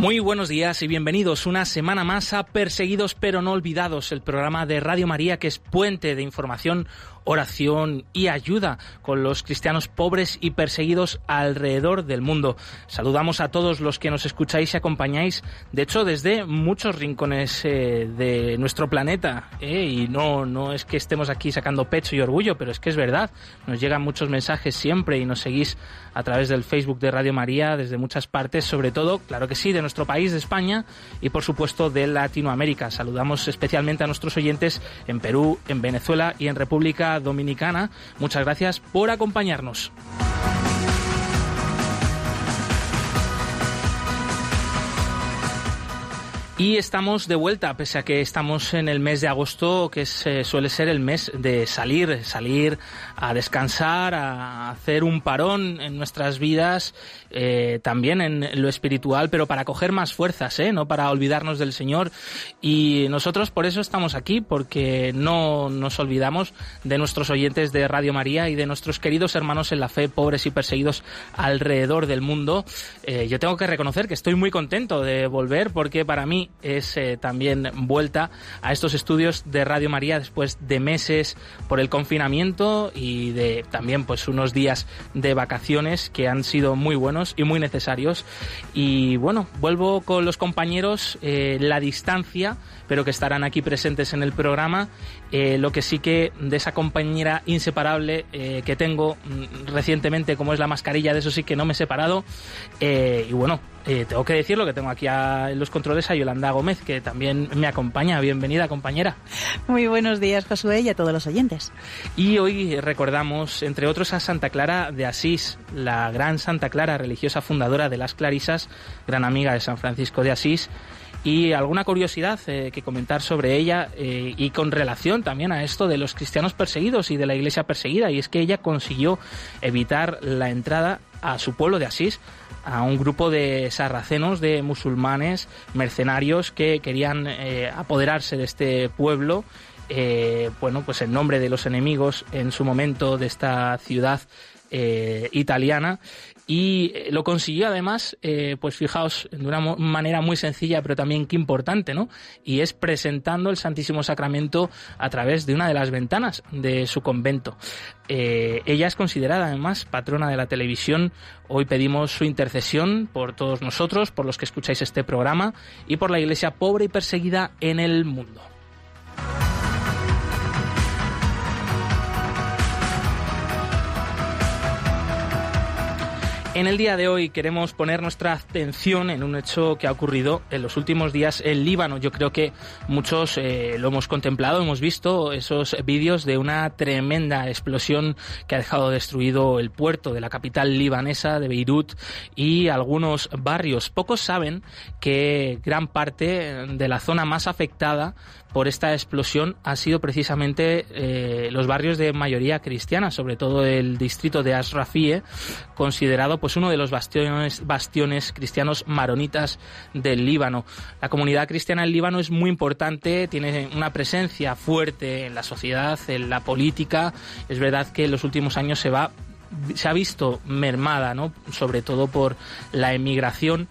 Muy buenos días y bienvenidos una semana más a Perseguidos pero no olvidados, el programa de Radio María que es puente de información oración y ayuda con los cristianos pobres y perseguidos alrededor del mundo. Saludamos a todos los que nos escucháis y acompañáis, de hecho, desde muchos rincones eh, de nuestro planeta. Eh, y no, no es que estemos aquí sacando pecho y orgullo, pero es que es verdad. Nos llegan muchos mensajes siempre y nos seguís a través del Facebook de Radio María desde muchas partes, sobre todo, claro que sí, de nuestro país, de España y por supuesto de Latinoamérica. Saludamos especialmente a nuestros oyentes en Perú, en Venezuela y en República Dominicana. Muchas gracias por acompañarnos. Y estamos de vuelta, pese a que estamos en el mes de agosto, que eh, suele ser el mes de salir, salir a descansar, a hacer un parón en nuestras vidas, eh, también en lo espiritual, pero para coger más fuerzas, ¿eh? no para olvidarnos del Señor. Y nosotros por eso estamos aquí, porque no nos olvidamos de nuestros oyentes de Radio María y de nuestros queridos hermanos en la fe, pobres y perseguidos alrededor del mundo. yo tengo que reconocer que estoy muy contento de volver, porque para mí es eh, también vuelta a estos estudios de Radio María después de meses por el confinamiento y de también pues unos días de vacaciones que han sido muy buenos y muy necesarios. Y bueno, vuelvo con los compañeros eh, la distancia pero que estarán aquí presentes en el programa. Eh, lo que sí que de esa compañera inseparable eh, que tengo mm, recientemente, como es la mascarilla, de eso sí que no me he separado. Eh, y bueno, tengo que decirlo que tengo aquí a, en los controles a Yolanda Gómez, que también me acompaña. Bienvenida, compañera. Muy buenos días, Josué, y a todos los oyentes. Y hoy recordamos, entre otros, a Santa Clara de Asís, la gran Santa Clara, religiosa fundadora de las Clarisas, gran amiga de San Francisco de Asís y alguna curiosidad eh, que comentar sobre ella eh, y con relación también a esto de los cristianos perseguidos y de la iglesia perseguida y es que ella consiguió evitar la entrada a su pueblo de Asís a un grupo de sarracenos, de musulmanes, mercenarios que querían eh, apoderarse de este pueblo bueno, pues en nombre de los enemigos en su momento de esta ciudad italiana y eh, lo consiguió además, eh, pues fijaos, de una manera muy sencilla, pero también que importante, ¿no? Y es presentando el Santísimo Sacramento a través de una de las ventanas de su convento. Eh, ella es considerada además patrona de la televisión. Hoy pedimos su intercesión por todos nosotros, por los que escucháis este programa y por la Iglesia pobre y perseguida en el mundo. En el día de hoy queremos poner nuestra atención en un hecho que ha ocurrido en los últimos días en Líbano. Yo creo que muchos eh, lo hemos contemplado, hemos visto esos vídeos de una tremenda explosión que ha dejado destruido el puerto de la capital libanesa de Beirut y algunos barrios. Pocos saben que gran parte de la zona más afectada por esta explosión ha sido precisamente eh, los barrios de mayoría cristiana, sobre todo el distrito de Asrafie, considerado pues uno de los bastiones, bastiones cristianos maronitas del Líbano. La comunidad cristiana en Líbano es muy importante, tiene una presencia fuerte en la sociedad, en la política. Es verdad que en los últimos años se va se ha visto mermada, ¿no? sobre todo por la emigración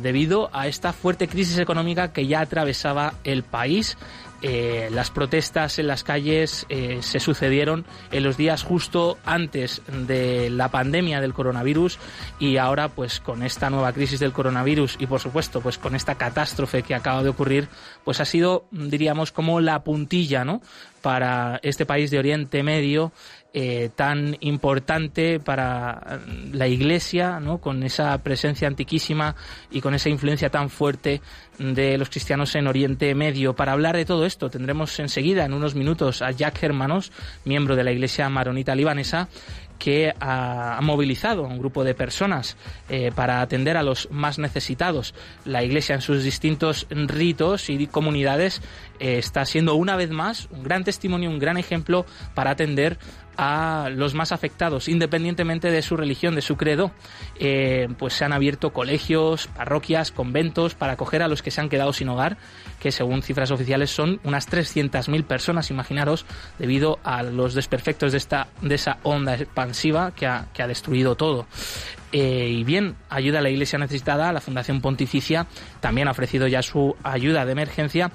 debido a esta fuerte crisis económica que ya atravesaba el país. Eh, las protestas en las calles eh, se sucedieron en los días justo antes de la pandemia del coronavirus y ahora pues con esta nueva crisis del coronavirus y por supuesto pues con esta catástrofe que acaba de ocurrir pues ha sido diríamos como la puntilla no para este país de Oriente Medio eh, tan importante para la Iglesia, ¿no? con esa presencia antiquísima y con esa influencia tan fuerte de los cristianos en Oriente Medio. Para hablar de todo esto tendremos enseguida, en unos minutos, a Jack Hermanos, miembro de la Iglesia Maronita Libanesa, que ha, movilizado a un grupo de personas eh, para atender a los más necesitados. La Iglesia en sus distintos ritos y comunidades eh, está siendo una vez más un gran testimonio, un gran ejemplo para atender a los más afectados, independientemente de su religión, de su credo, eh, pues se han abierto colegios, parroquias, conventos para acoger a los que se han quedado sin hogar, que según cifras oficiales son unas 300.000 personas, imaginaros, debido a los desperfectos de, esta, de esa onda expansiva que ha, que ha destruido todo. Eh, y bien, ayuda a la Iglesia necesitada, la Fundación Pontificia también ha ofrecido ya su ayuda de emergencia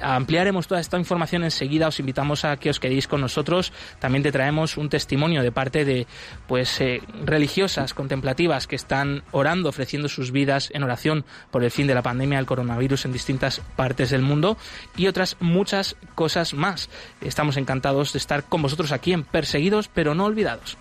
ampliaremos toda esta información enseguida. Os invitamos a que os quedéis con nosotros. También te traemos un testimonio de parte de pues eh, religiosas contemplativas que están orando, ofreciendo sus vidas en oración por el fin de la pandemia del coronavirus en distintas partes del mundo y otras muchas cosas más. Estamos encantados de estar con vosotros aquí en Perseguidos pero no olvidados.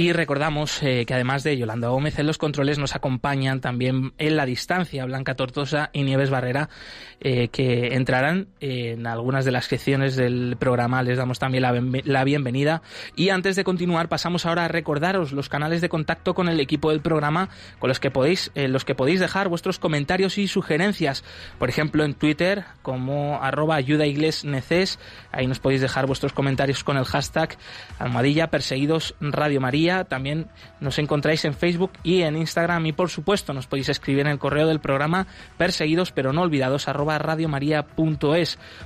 Y recordamos eh, que además de Yolanda Gómez en los controles nos acompañan también en la distancia Blanca Tortosa y Nieves Barrera, eh, que entrarán en algunas de las secciones del programa. Les damos también la, bienvenida. Y antes de continuar, pasamos ahora a recordaros los canales de contacto con el equipo del programa, con los que podéis, en los que podéis dejar vuestros comentarios y sugerencias. Por ejemplo, en Twitter, como arroba ayuda neces, ahí nos podéis dejar vuestros comentarios con el hashtag almohadilla perseguidos Radio María también nos encontráis en Facebook y en Instagram y por supuesto nos podéis escribir en el correo del programa perseguidos pero no olvidados arroba.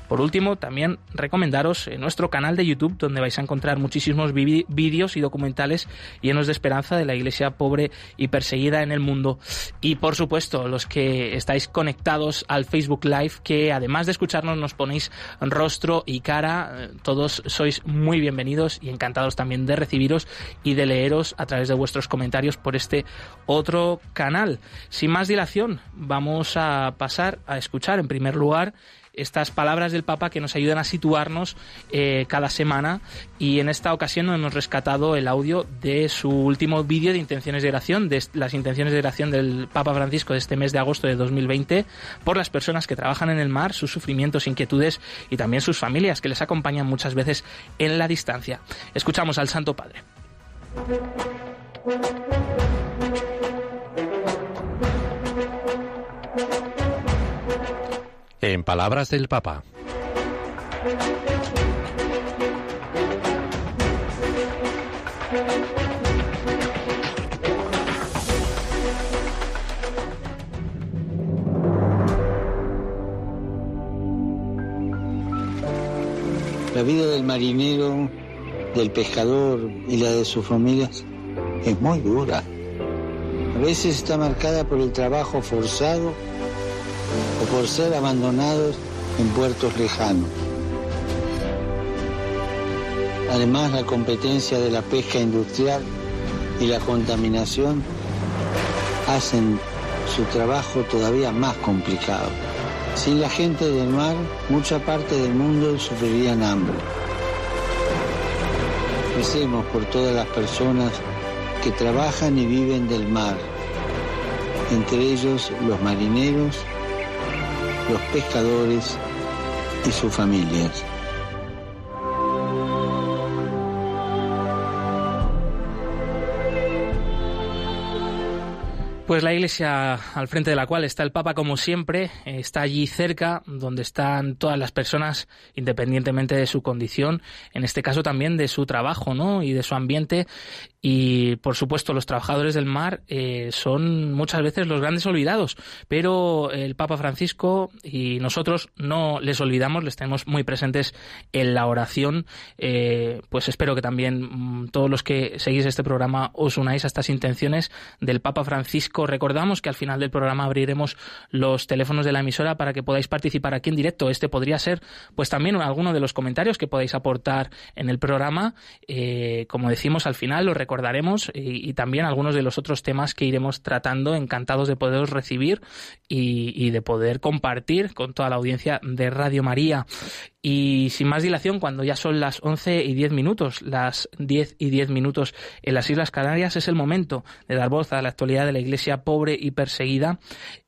Por último, también recomendaros nuestro canal de YouTube donde vais a encontrar muchísimos vídeos y documentales llenos de esperanza de la iglesia pobre y perseguida en el mundo. Y por supuesto, los que estáis conectados al Facebook Live, que además de escucharnos nos ponéis rostro y cara, todos sois muy bienvenidos y encantados también de recibiros y de leeros a través de vuestros comentarios por este otro canal. Sin más dilación, vamos a pasar a escuchar en primer lugar estas palabras del Papa que nos ayudan a situarnos eh, cada semana y en esta ocasión hemos rescatado el audio de su último vídeo de intenciones de oración, de las intenciones de oración del Papa Francisco de este mes de agosto de 2020 por las personas que trabajan en el mar, sus sufrimientos, inquietudes y también sus familias que les acompañan muchas veces en la distancia. Escuchamos al Santo Padre. En palabras del Papa. La vida del marinero del pescador y la de sus familias es muy dura. A veces está marcada por el trabajo forzado o por ser abandonados en puertos lejanos. Además, la competencia de la pesca industrial y la contaminación hacen su trabajo todavía más complicado. Sin la gente del mar, mucha parte del mundo sufriría hambre. Recemos por todas las personas que trabajan y viven del mar, entre ellos los marineros, los pescadores y sus familias. Pues la iglesia al frente de la cual está el Papa, como siempre, está allí cerca, donde están todas las personas, independientemente de su condición, en este caso también de su trabajo, ¿no? Y de su ambiente. Y por supuesto, los trabajadores del mar eh, son muchas veces los grandes olvidados, pero el Papa Francisco y nosotros no les olvidamos, les tenemos muy presentes en la oración. Eh, pues espero que también mm, todos los que seguís este programa os unáis a estas intenciones del Papa Francisco. Recordamos que al final del programa abriremos los teléfonos de la emisora para que podáis participar aquí en directo. Este podría ser, pues también alguno de los comentarios que podáis aportar en el programa. Eh, como decimos al final, lo recordaremos y, también algunos de los otros temas que iremos tratando, encantados de poderos recibir y, de poder compartir con toda la audiencia de Radio María. Y sin más dilación, cuando ya son las 11 y 10 minutos, las 10 y 10 minutos en las Islas Canarias, es el momento de dar voz a la actualidad de la Iglesia pobre y perseguida,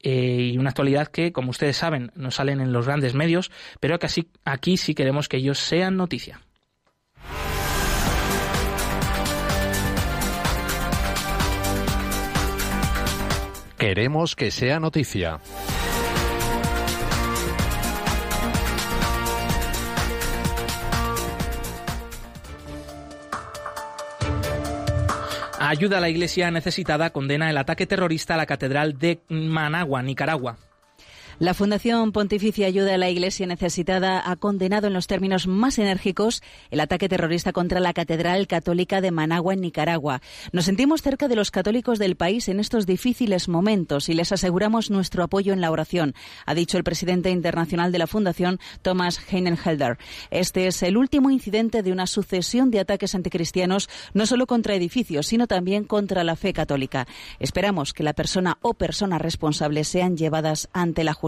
eh, y una actualidad que, como ustedes saben, no salen en los grandes medios, pero que así, aquí sí queremos que ellos sean noticia. Queremos que sea noticia. Ayuda a la iglesia necesitada condena el ataque terrorista a la Catedral de Managua, Nicaragua. La Fundación Pontificia Ayuda a la Iglesia Necesitada ha condenado en los términos más enérgicos el ataque terrorista contra la Catedral Católica de Managua en Nicaragua. Nos sentimos cerca de los católicos del país en estos difíciles momentos y les aseguramos nuestro apoyo en la oración, ha dicho el presidente internacional de la Fundación, Thomas Heinenhelder. Este es el último incidente de una sucesión de ataques anticristianos, no solo contra edificios, sino también contra la fe católica. Esperamos que la persona o personas responsables sean llevadas ante la justicia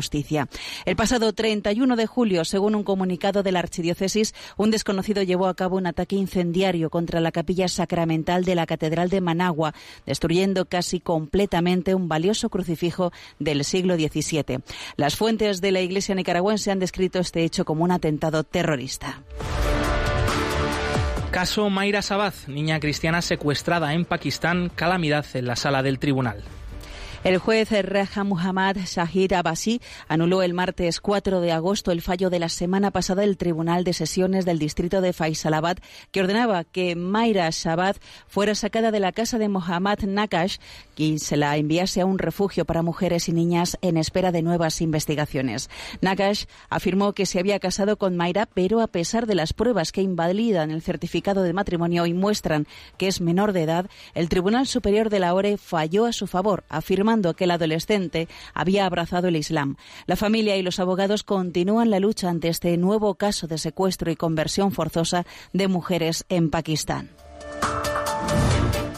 El pasado 31 de julio, según un comunicado de la Archidiócesis, un desconocido llevó a cabo un ataque incendiario contra la capilla sacramental de la Catedral de Managua, destruyendo casi completamente un valioso crucifijo del siglo XVII. Las fuentes de la Iglesia nicaragüense han descrito este hecho como un atentado terrorista. Caso Mayra Sabaz, niña cristiana secuestrada en Pakistán, calamidad en la sala del tribunal. El juez Raja Muhammad Shahid Abbasi anuló el martes 4 de agosto el fallo de la semana pasada del Tribunal de Sesiones del Distrito de Faisalabad que ordenaba que Mayra Shabad fuera sacada de la casa de Mohammad Nakash y se la enviase a un refugio para mujeres y niñas en espera de nuevas investigaciones. Nakash afirmó que se había casado con Mayra, pero a pesar de las pruebas que invalidan el certificado de matrimonio y muestran que es menor de edad, el Tribunal Superior de la ORE falló a su favor, que el adolescente había abrazado el Islam. La familia y los abogados continúan la lucha ante este nuevo caso de secuestro y conversión forzosa de mujeres en Pakistán.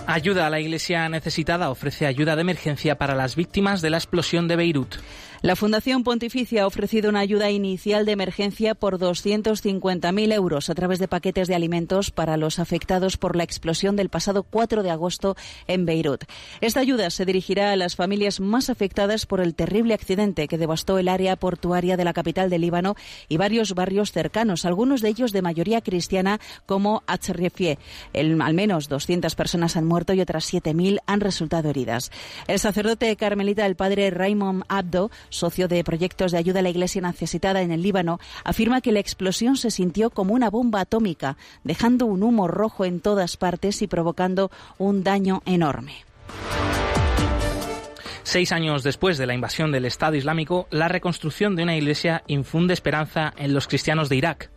Ayuda a la Iglesia necesitada ofrece ayuda de emergencia para las víctimas de la explosión de Beirut. La Fundación Pontificia ha ofrecido una ayuda inicial de emergencia por 250.000 euros a través de paquetes de alimentos para los afectados por la explosión del pasado 4 de agosto en Beirut. Esta ayuda se dirigirá a las familias más afectadas por el terrible accidente que devastó el área portuaria de la capital del Líbano y varios barrios cercanos, algunos de ellos de mayoría cristiana como Achrefie. Al menos 200 personas han muerto y otras 7.000 han resultado heridas. El sacerdote carmelita, el padre Raymond Abdo, socio de proyectos de ayuda a la Iglesia necesitada en el Líbano, afirma que la explosión se sintió como una bomba atómica, dejando un humo rojo en todas partes y provocando un daño enorme. Seis años después de la invasión del Estado Islámico, la reconstrucción de una iglesia infunde esperanza en los cristianos de Irak.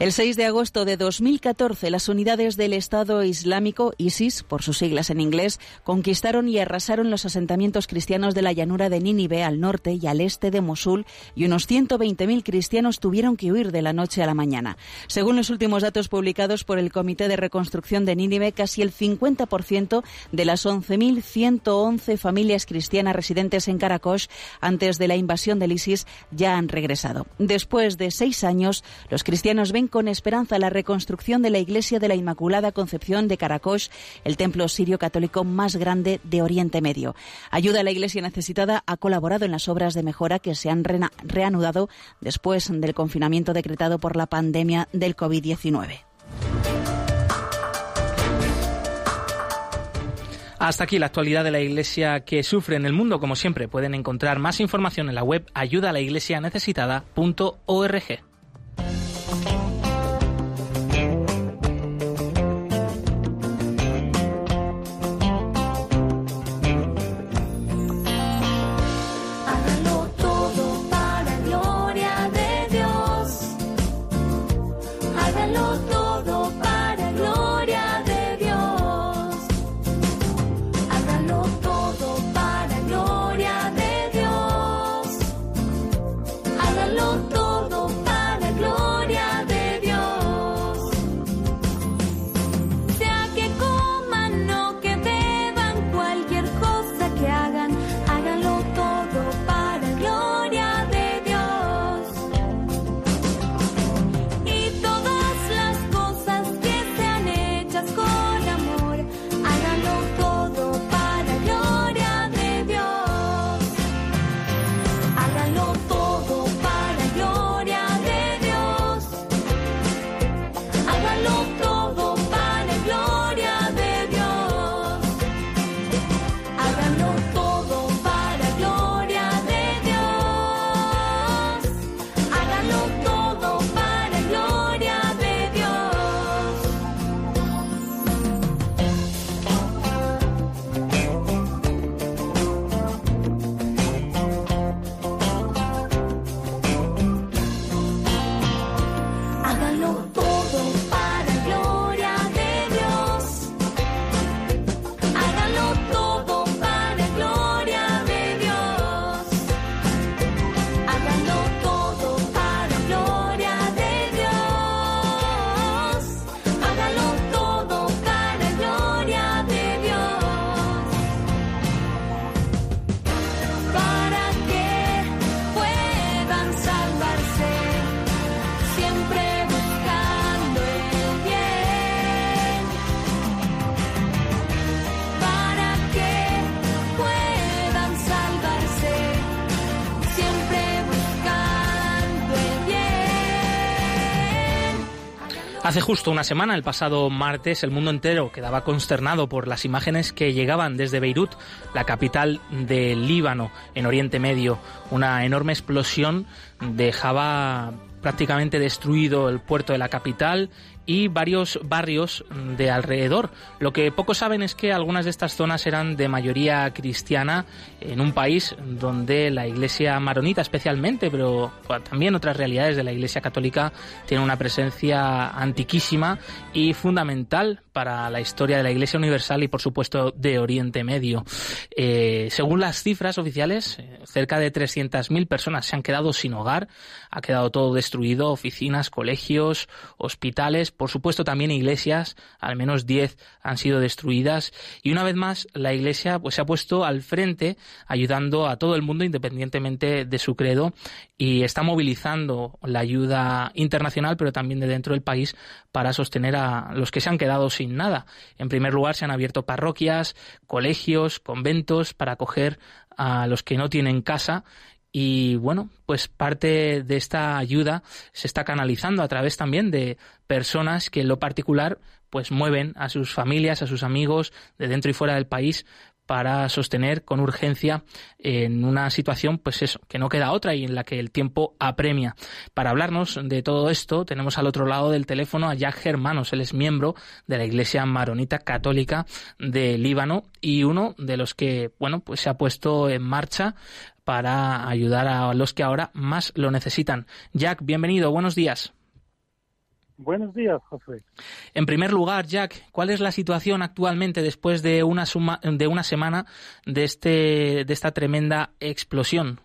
El 6 de agosto de 2014, las unidades del Estado Islámico, ISIS, por sus siglas en inglés, conquistaron y arrasaron los asentamientos cristianos de la llanura de Nínive al norte y al este de Mosul, y unos 120.000 cristianos tuvieron que huir de la noche a la mañana. Según los últimos datos publicados por el Comité de Reconstrucción de Nínive, casi el 50% de las 11.111 familias cristianas residentes en Karakosh antes de la invasión del ISIS ya han regresado. Después de seis años, los cristianos ven con esperanza la reconstrucción de la iglesia de la Inmaculada Concepción de Karakosh, el templo sirio católico más grande de Oriente Medio. Ayuda a la iglesia necesitada ha colaborado en las obras de mejora que se han reanudado después del confinamiento decretado por la pandemia del COVID-19. Hasta aquí la actualidad de la Iglesia que sufre en el mundo. Como siempre, pueden encontrar más información en la web ayudalaiglesianecesitada.org. Hace justo una semana, el pasado martes, el mundo entero quedaba consternado por las imágenes que llegaban desde Beirut, la capital del Líbano, en Oriente Medio. Una enorme explosión dejaba prácticamente destruido el puerto de la capital y varios barrios de alrededor. Lo que pocos saben es que algunas de estas zonas eran de mayoría cristiana en un país donde la iglesia maronita especialmente, pero también otras realidades de la iglesia católica tienen una presencia antiquísima y fundamental para la historia de la iglesia universal y por supuesto de Oriente Medio. Eh, según las cifras oficiales, eh, cerca de 300.000 personas se han quedado sin hogar, ha quedado todo destruido, oficinas, colegios, hospitales, por supuesto también iglesias, al menos 10 han sido destruidas y una vez más la iglesia pues se ha puesto al frente ayudando a todo el mundo independientemente de su credo y está movilizando la ayuda internacional pero también de dentro del país para sostener a los que se han quedado sin nada. En primer lugar se han abierto parroquias, colegios, conventos para acoger a los que no tienen casa y bueno, pues parte de esta ayuda se está canalizando a través también de personas que en lo particular pues mueven a sus familias, a sus amigos de dentro y fuera del país para sostener con urgencia en una situación, pues eso, que no queda otra y en la que el tiempo apremia. Para hablarnos de todo esto, tenemos al otro lado del teléfono a Jack Germanos. Él es miembro de la Iglesia Maronita Católica de Líbano y uno de los que, bueno, pues se ha puesto en marcha para ayudar a los que ahora más lo necesitan. Jack, bienvenido, buenos días. Buenos días, José. En primer lugar, Jack, ¿cuál es la situación actualmente después de una, suma, de una semana de, este, de esta tremenda explosión?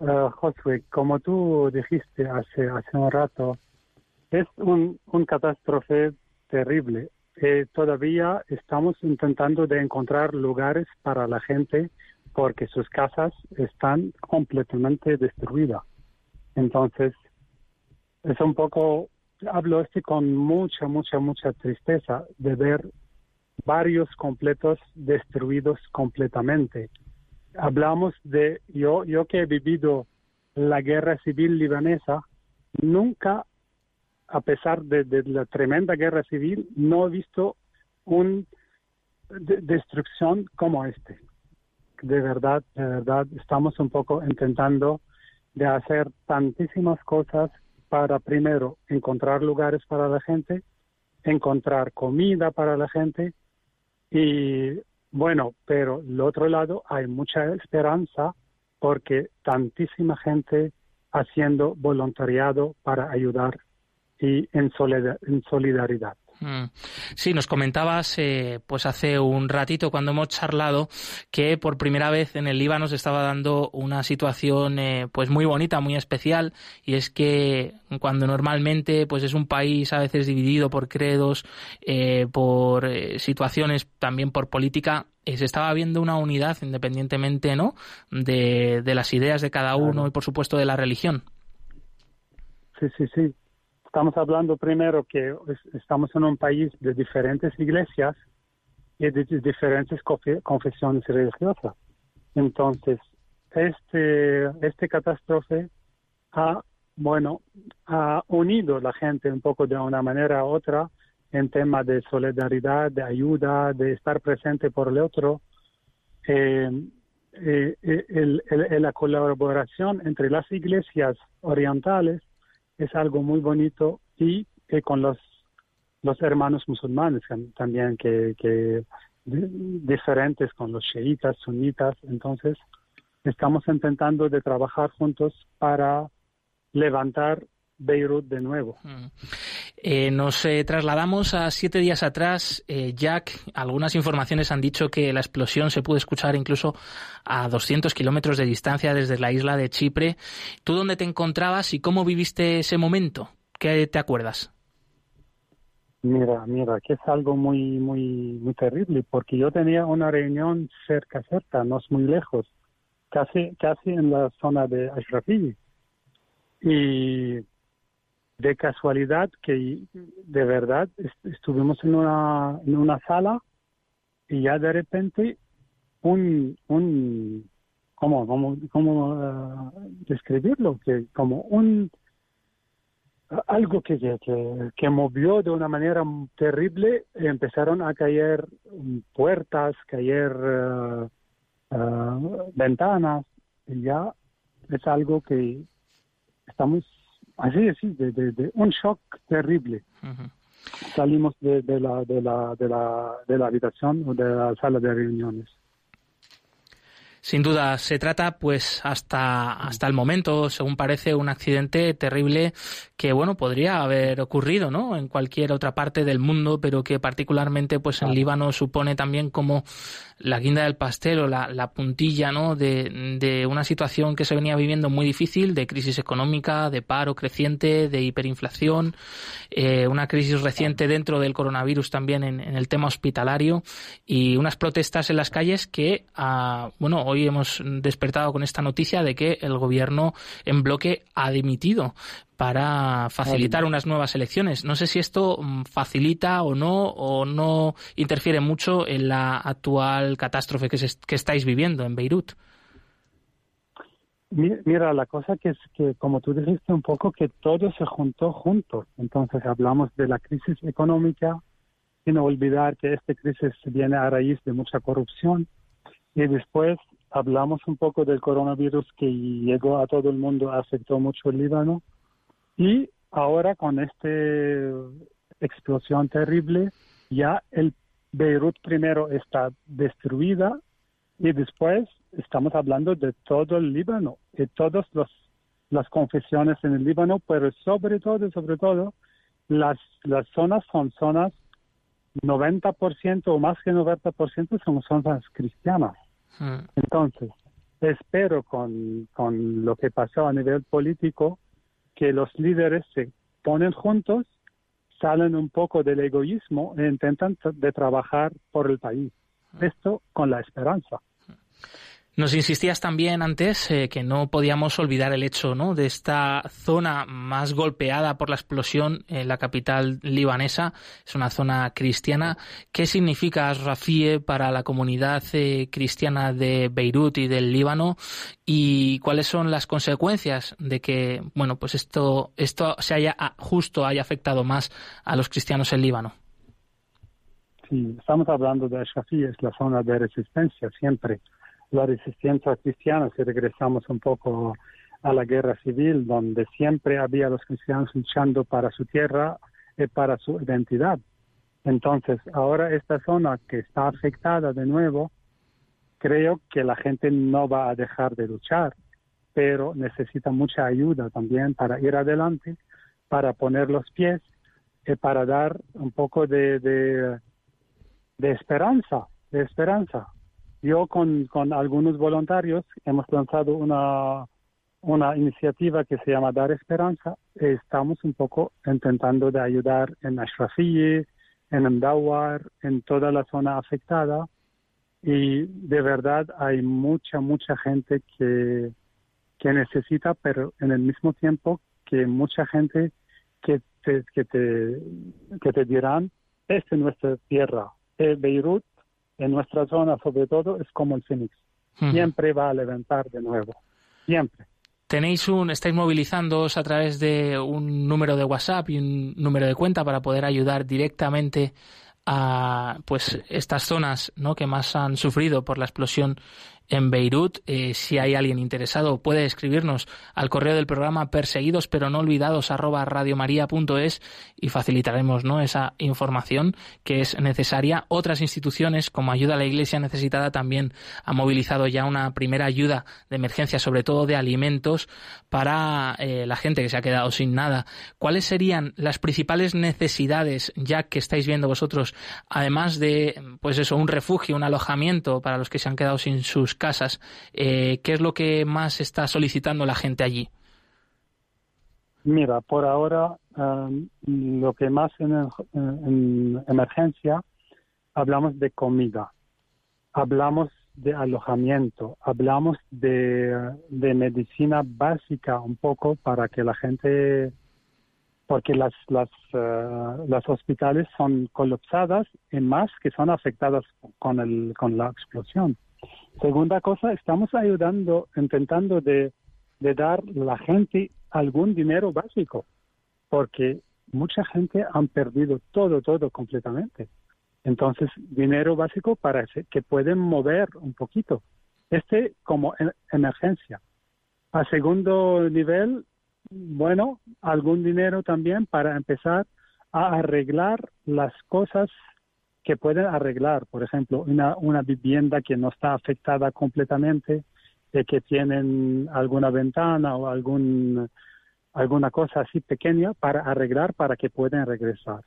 Uh, como tú dijiste hace, hace un rato, es un, un catástrofe terrible. Eh, todavía estamos intentando de encontrar lugares para la gente porque sus casas están completamente destruidas. Entonces, es un poco, hablo este con mucha, mucha, mucha tristeza de ver varios completos destruidos completamente. Hablamos de, yo, yo que he vivido la guerra civil libanesa, nunca, a pesar de, la tremenda guerra civil, no he visto una destrucción como este. De verdad, de verdad, estamos un poco intentando de hacer tantísimas cosas para primero encontrar lugares para la gente, encontrar comida para la gente y bueno, pero del otro lado hay mucha esperanza porque tantísima gente haciendo voluntariado para ayudar y en, solidaridad. Mm. Sí, nos comentabas eh, pues hace un ratito cuando hemos charlado que por primera vez en el Líbano se estaba dando una situación eh, pues muy bonita, muy especial y es que cuando normalmente pues es un país a veces dividido por credos, eh, por situaciones también por política, se estaba viendo una unidad independientemente no de, de las ideas de cada uno y por supuesto de la religión. Sí, sí, sí. Estamos hablando primero que estamos en un país de diferentes iglesias y de diferentes confesiones religiosas. Entonces, este, este catástrofe ha, bueno, ha unido la gente un poco de una manera u otra en tema de solidaridad, de ayuda, de estar presente por el otro. Eh, eh, eh la colaboración entre las iglesias orientales es algo muy bonito y que con los, los hermanos musulmanes también, que, que diferentes con los chiitas, sunitas, entonces estamos intentando de trabajar juntos para levantar Beirut de nuevo. Eh, nos eh, trasladamos a siete días atrás. Eh, Jack, algunas informaciones han dicho que la explosión se pudo escuchar incluso a 200 kilómetros de distancia desde la isla de Chipre. ¿Tú dónde te encontrabas y cómo viviste ese momento? ¿Qué te acuerdas? Mira, mira, que es algo muy, muy, muy terrible, porque yo tenía una reunión cerca, cerca, no es muy lejos, casi, casi en la zona de Ashrafi. Y de casualidad que de verdad estuvimos en una, en una sala y ya de repente un, un ¿cómo, cómo, cómo uh, describirlo? Que como un, algo que, que, movió de una manera terrible, empezaron a caer puertas, caer uh, ventanas, y ya es algo que estamos así, así, de, de, un shock terrible. Salimos de, de, la, de, la, de, la, de la habitación o de la sala de reuniones. Sin duda, se trata, pues, hasta, hasta el momento, según parece, un accidente terrible que, bueno, podría haber ocurrido, ¿no? En cualquier otra parte del mundo, pero que particularmente, pues, en Líbano supone también como la guinda del pastel o la, la puntilla, ¿no? De, de, una situación que se venía viviendo muy difícil, de crisis económica, de paro creciente, de hiperinflación, eh, una crisis reciente dentro del coronavirus también en, en, el tema hospitalario y unas protestas en las calles que, ah, bueno, hoy hemos despertado con esta noticia de que el gobierno en bloque ha dimitido para facilitar unas nuevas elecciones. No sé si esto mm, facilita o no, o no interfiere mucho en la actual catástrofe que, que estáis viviendo en Beirut. Mira, la cosa que es que, como tú dijiste un poco, que todo se juntó juntos. Entonces hablamos de la crisis económica, sin olvidar que esta crisis viene a raíz de mucha corrupción. Y después hablamos un poco del coronavirus que llegó a todo el mundo, afectó mucho el Líbano. Y ahora con esta explosión terrible, ya el Beirut primero está destruida y después estamos hablando de todo el Líbano, de todas las confesiones en el Líbano, pero sobre todo, sobre todo, las, las zonas son zonas 90% o más que 90% son zonas cristianas. Hmm. Entonces, espero con, con lo que pasó a nivel político que los líderes se ponen juntos, salen un poco del egoísmo e intentan de trabajar por el país. Hmm. Esto con la esperanza. Nos insistías también antes eh, que no podíamos olvidar el hecho ¿no? de esta zona más golpeada por la explosión en la capital libanesa. Es una zona cristiana. ¿Qué significa Rafie para la comunidad eh, cristiana de Beirut y del Líbano? ¿Y cuáles son las consecuencias de que bueno, pues esto, esto se haya justo haya afectado más a los cristianos en Líbano? Sí, estamos hablando de Rafie, es la zona de resistencia siempre la resistencia cristiana, si regresamos un poco a la guerra civil, donde siempre había los cristianos luchando para su tierra y para su identidad. Entonces, ahora esta zona que está afectada de nuevo, creo que la gente no va a dejar de luchar, pero necesita mucha ayuda también para ir adelante, para poner los pies y para dar un poco de, de, de esperanza, de esperanza yo con, con algunos voluntarios hemos lanzado una, una iniciativa que se llama Dar Esperanza. Estamos un poco intentando de ayudar en Ashrafiye, en Mdawar, en toda la zona afectada. Y de verdad hay mucha, mucha gente que, que necesita, pero en el mismo tiempo que mucha gente que te, que te, que te dirán, esta es nuestra tierra. Beirut en nuestra zona sobre todo es como el Fénix. Siempre va a levantar de nuevo. Siempre. Tenéis un, estáis movilizándoos a través de un número de WhatsApp y un número de cuenta para poder ayudar directamente a pues estas zonas ¿no? que más han sufrido por la explosión en Beirut. Eh, si hay alguien interesado, puede escribirnos al correo del programa perseguidos pero no olvidados y facilitaremos ¿no? esa información que es necesaria. Otras instituciones, como Ayuda a la Iglesia Necesitada, también han movilizado ya una primera ayuda de emergencia, sobre todo de alimentos, para eh, la gente que se ha quedado sin nada. ¿Cuáles serían las principales necesidades ya que estáis viendo vosotros, además de pues eso, un refugio, un alojamiento para los que se han quedado sin sus casas. Eh, ¿Qué es lo que más está solicitando la gente allí? Mira, por ahora um, lo que más en, en, emergencia hablamos de comida, hablamos de alojamiento, hablamos de, medicina básica un poco para que la gente porque las las uh, las hospitales son colapsadas y más que son afectadas con el con la explosión. Segunda cosa, estamos ayudando, intentando de, dar a la gente algún dinero básico. porque mucha gente han perdido todo, todo completamente. Entonces, dinero básico para que pueden mover un poquito. Este como emergencia. A segundo nivel, bueno, algún dinero también para empezar a arreglar las cosas que pueden arreglar. Por ejemplo, una, una vivienda que no está afectada completamente, de que tienen alguna ventana o algún, alguna cosa así pequeña para arreglar para que puedan regresar.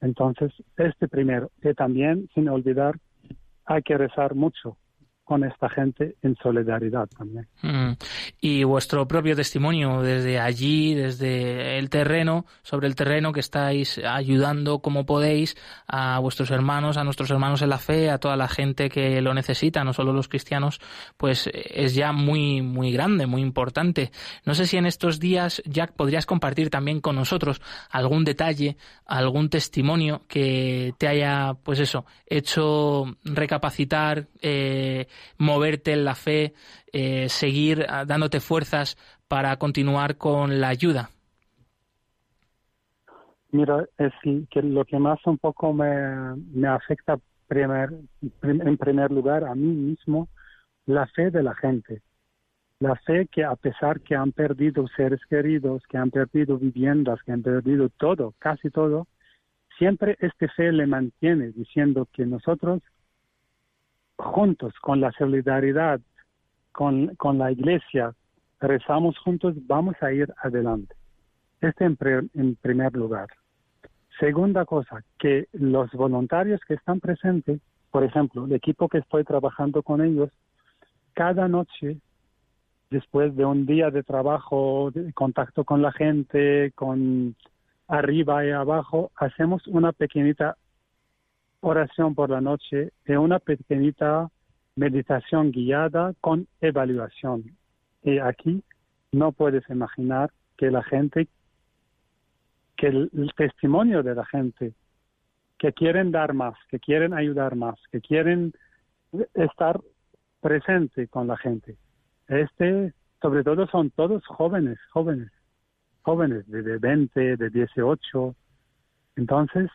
Entonces, este primero, que también, sin olvidar, hay que rezar mucho con esta gente en solidaridad también. Mm. Y vuestro propio testimonio desde allí, desde el terreno, sobre el terreno que estáis ayudando como podéis a vuestros hermanos, a nuestros hermanos en la fe, a toda la gente que lo necesita, no solo los cristianos, pues es ya muy, muy grande, muy importante. No sé si en estos días, Jack, podrías compartir también con nosotros algún detalle, algún testimonio que te haya, pues eso, hecho recapacitar, eh, moverte en la fe, eh, seguir ah, dándote fuerzas para continuar con la ayuda? Mira, es que lo que más un poco me, me afecta primer, en primer lugar a mí mismo, la fe de la gente. La fe que a pesar que han perdido seres queridos, que han perdido viviendas, que han perdido todo, casi todo, siempre este fe le mantiene diciendo que nosotros juntos, con la solidaridad, con, con la iglesia, rezamos juntos, vamos a ir adelante. Este en, en primer lugar. Segunda cosa, que los voluntarios que están presentes, por ejemplo, el equipo que estoy trabajando con ellos, cada noche, después de un día de trabajo, de contacto con la gente, con arriba y abajo, hacemos una pequeñita oración por la noche y una pequeñita meditación guiada con evaluación. Y aquí no puedes imaginar que la gente, que el, testimonio de la gente, que quieren dar más, que quieren ayudar más, que quieren estar presente con la gente. Este, sobre todo, son todos jóvenes, jóvenes, jóvenes de 20, de 18. Entonces,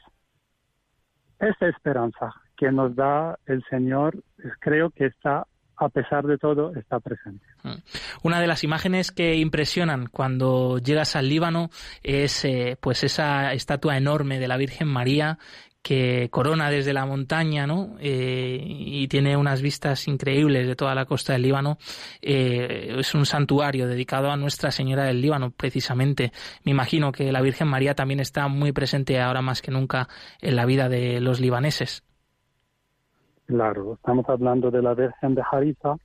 esta esperanza que nos da el Señor, creo que está a pesar de todo, está presente. Mm. Una de las imágenes que impresionan cuando llegas al Líbano es eh, pues esa estatua enorme de la Virgen María que corona desde la montaña, ¿no? Eh, y tiene unas vistas increíbles de toda la costa del Líbano. Eh, es un santuario dedicado a Nuestra Señora del Líbano, precisamente. Me imagino que la Virgen María también está muy presente ahora más que nunca en la vida de los libaneses. Claro, estamos hablando de la Virgen de Hariza,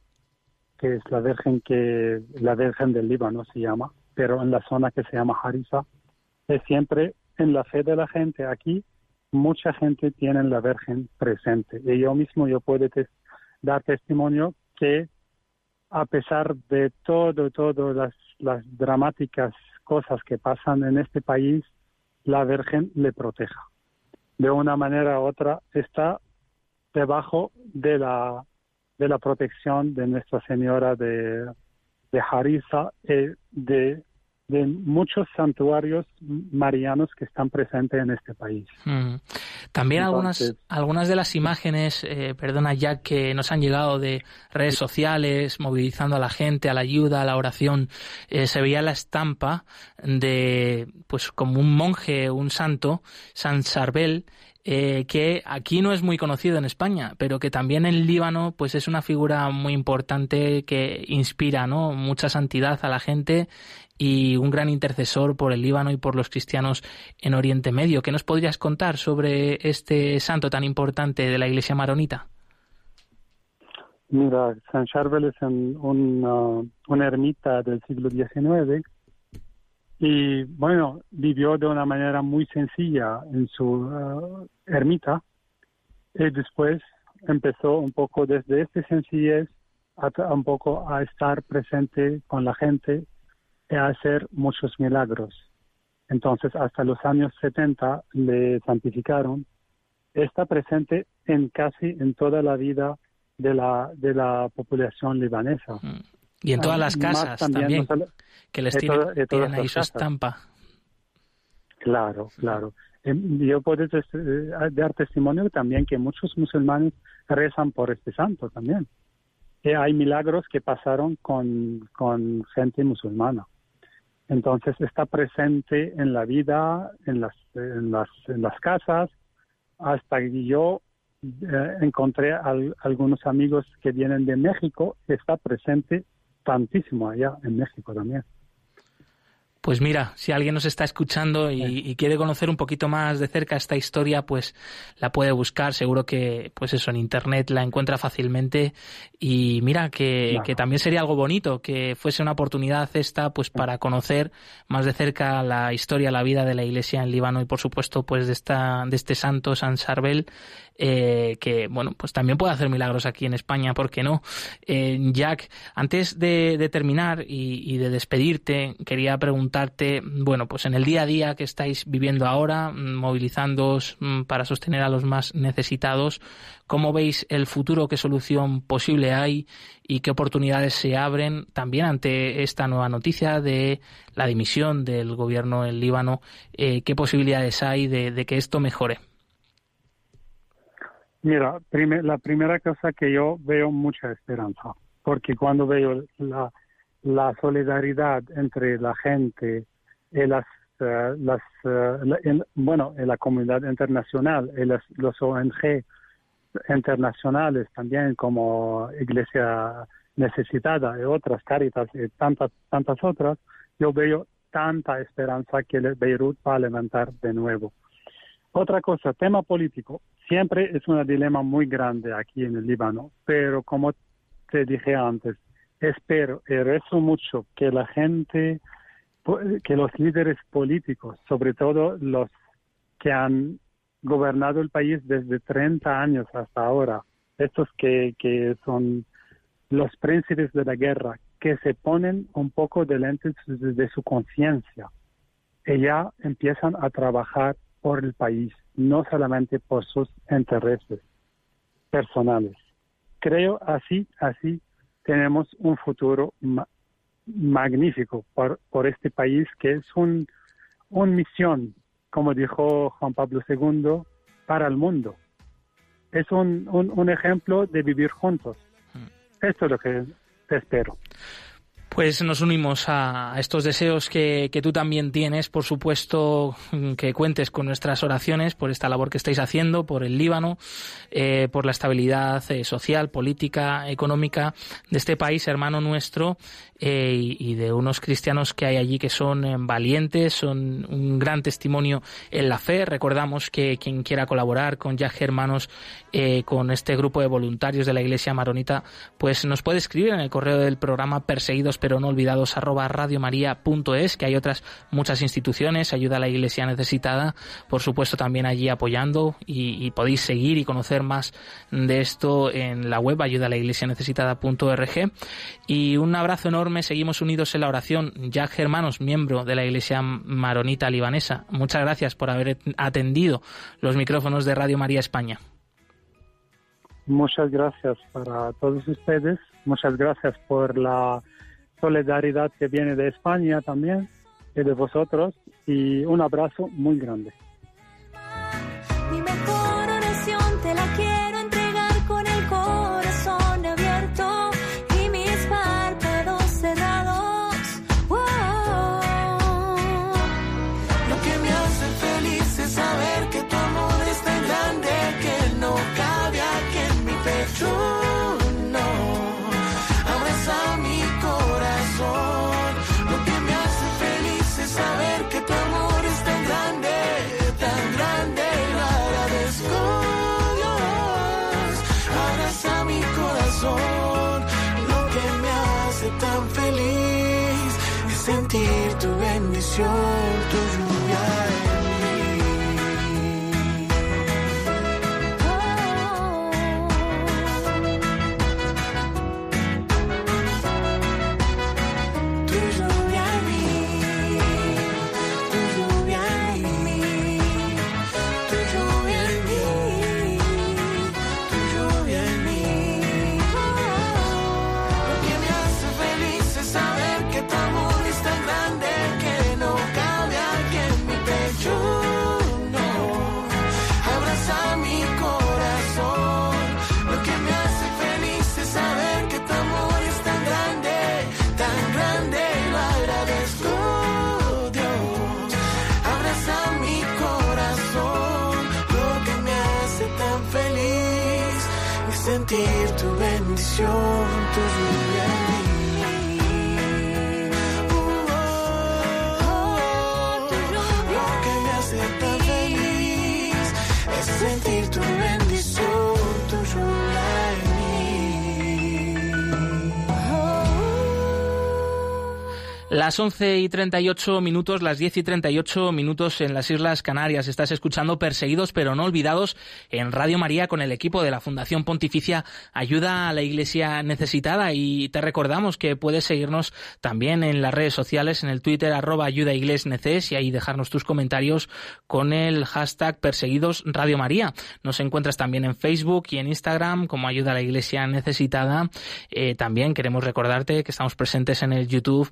que es la Virgen que la Virgen del Líbano se llama, pero en la zona que se llama Hariza es siempre en la fe de la gente aquí mucha gente tiene la Virgen presente. Y yo mismo yo puedo dar testimonio que a pesar de todo, todas las, dramáticas cosas que pasan en este país, la Virgen le proteja. De una manera u otra está debajo de la, de la protección de Nuestra Señora de, de y de de muchos santuarios marianos que están presentes en este país. Mm. También algunas, algunas de las imágenes, eh, perdona ya que nos han llegado de redes sociales, movilizando a la gente, a la ayuda, a la oración, eh, se veía la estampa de, pues como un monje, un santo, San Sarbel, eh, que aquí no es muy conocido en España, pero que también en Líbano pues es una figura muy importante que inspira ¿no? mucha santidad a la gente y un gran intercesor por el Líbano y por los cristianos en Oriente Medio. ¿Qué nos podrías contar sobre este santo tan importante de la Iglesia maronita? Mira, San Charbel es un, una ermita del siglo XIX y bueno, vivió de una manera muy sencilla en su uh, ermita y después empezó un poco desde esta sencillez a, un poco a estar presente con la gente y a hacer muchos milagros. Entonces, hasta los años 70 le santificaron. Está presente en casi en toda la vida de la, de la población libanesa. Y en todas las casas también, que les tienen ahí su estampa. Claro, claro. Em, yo puedo eh, dar testimonio también que muchos musulmanes rezan por este santo también. Y hay milagros que pasaron con, con gente musulmana. Entonces está presente en la vida, en las, en las, en las casas, hasta que yo eh, encontré algunos amigos que vienen de México, está presente tantísimo allá en México también. Pues mira, si alguien nos está escuchando y, quiere conocer un poquito más de cerca esta historia, pues la puede buscar. Seguro que, pues eso, en internet la encuentra fácilmente. Y mira, que, que también sería algo bonito, que fuese una oportunidad esta, pues para conocer más de cerca la historia, la vida de la iglesia en Líbano y por supuesto, pues de esta, de este santo San Sarbel, eh, que bueno, pues también puede hacer milagros aquí en España, ¿por qué no? Eh, Jack, antes de, terminar y, de despedirte, quería preguntarte, bueno, pues en el día a día que estáis viviendo ahora, mm, movilizándoos mm, para sostener a los más necesitados, ¿cómo veis el futuro? ¿Qué solución posible hay? ¿Y qué oportunidades se abren también ante esta nueva noticia de la dimisión del gobierno en Líbano? Eh, ¿Qué posibilidades hay de que esto mejore? Mira, la primera cosa que yo veo mucha esperanza, porque cuando veo la, la solidaridad entre la gente y las, eh, las eh, bueno, en la comunidad internacional y las, los ONG internacionales también como Iglesia Necesitada y otras Caritas y tantas, tantas otras, yo veo tanta esperanza que Beirut va a levantar de nuevo. Otra cosa, tema político. Siempre es un dilema muy grande aquí en el Líbano, pero como te dije antes, espero y rezo mucho que la gente, que los líderes políticos, sobre todo los que han gobernado el país desde 30 años hasta ahora, estos que, que son los príncipes de la guerra, que se ponen un poco delante de su conciencia y ya empiezan a trabajar por el país, no solamente por sus intereses personales. Creo así, así tenemos un futuro magnífico por, por este país que es un, una misión, como dijo Juan Pablo II, para el mundo. Es un, un, un ejemplo de vivir juntos. Mm. Esto es lo que te espero. Pues nos unimos a estos deseos que, tú también tienes, por supuesto, que cuentes con nuestras oraciones por esta labor que estáis haciendo, por el Líbano, eh, por la estabilidad eh, social, política, económica de este país, hermano nuestro, eh, y, de unos cristianos que hay allí que son valientes, son un gran testimonio en la fe. Recordamos que quien quiera colaborar con Yaje Hermanos, con este grupo de voluntarios de la Iglesia Maronita, pues nos puede escribir en el correo del programa Perseguidos pero no olvidados arroba radiomaria.es, que hay otras muchas instituciones, ayuda a la iglesia necesitada, por supuesto también allí apoyando y, podéis seguir y conocer más de esto en la web ayuda a la iglesia necesitada.org. Y un abrazo enorme, seguimos unidos en la oración. Jack Germanos, miembro de la iglesia maronita libanesa, muchas gracias por haber atendido los micrófonos de Radio María España. Muchas gracias para todos ustedes. Muchas gracias por la solidaridad que viene de España también y de vosotros y un abrazo muy grande. sentir tu bendición, tu Las 11 y 38 minutos, las 10 y 38 minutos en las Islas Canarias. Estás escuchando Perseguidos pero no olvidados en Radio María con el equipo de la Fundación Pontificia Ayuda a la Iglesia Necesitada. Y te recordamos que puedes seguirnos también en las redes sociales, en el Twitter arroba ayuda y ahí dejarnos tus comentarios con el hashtag Perseguidos Radio María. Nos encuentras también en Facebook y en Instagram como Ayuda a la Iglesia Necesitada. Eh, también queremos recordarte que estamos presentes en el YouTube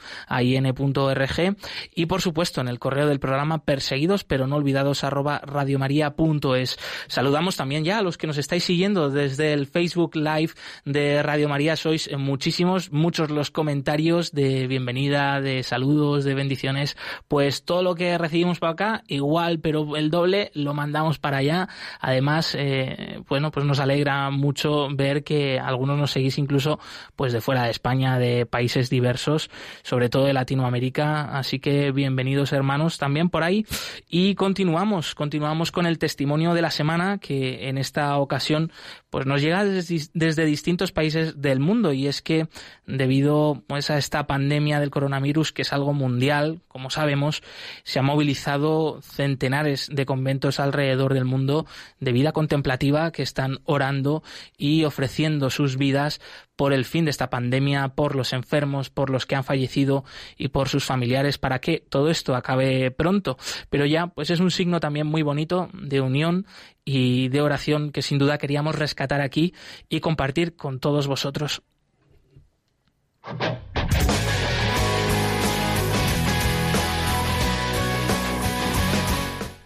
in.org y por supuesto en el correo del programa perseguidos pero no olvidados arroba radiomaria.es. Saludamos también ya a los que nos estáis siguiendo desde el Facebook Live de Radio María. Sois muchísimos, muchos los comentarios de bienvenida, de saludos, de bendiciones. Pues todo lo que recibimos para acá, igual, pero el doble lo mandamos para allá. Además, eh, bueno, pues nos alegra mucho ver que algunos nos seguís incluso pues de fuera de España, de países diversos, sobre todo de Latinoamérica. Así que bienvenidos hermanos también por ahí. Y continuamos, continuamos con el testimonio de la semana que en esta ocasión pues nos llega desde, desde distintos países del mundo y es que debido pues, a esta pandemia del coronavirus que es algo mundial, como sabemos, se han movilizado centenares de conventos alrededor del mundo de vida contemplativa que están orando y ofreciendo sus vidas por el fin de esta pandemia, por los enfermos, por los que han fallecido y por sus familiares para que todo esto acabe pronto. Pero ya, pues es un signo también muy bonito de unión y de oración que sin duda queríamos rescatar aquí y compartir con todos vosotros.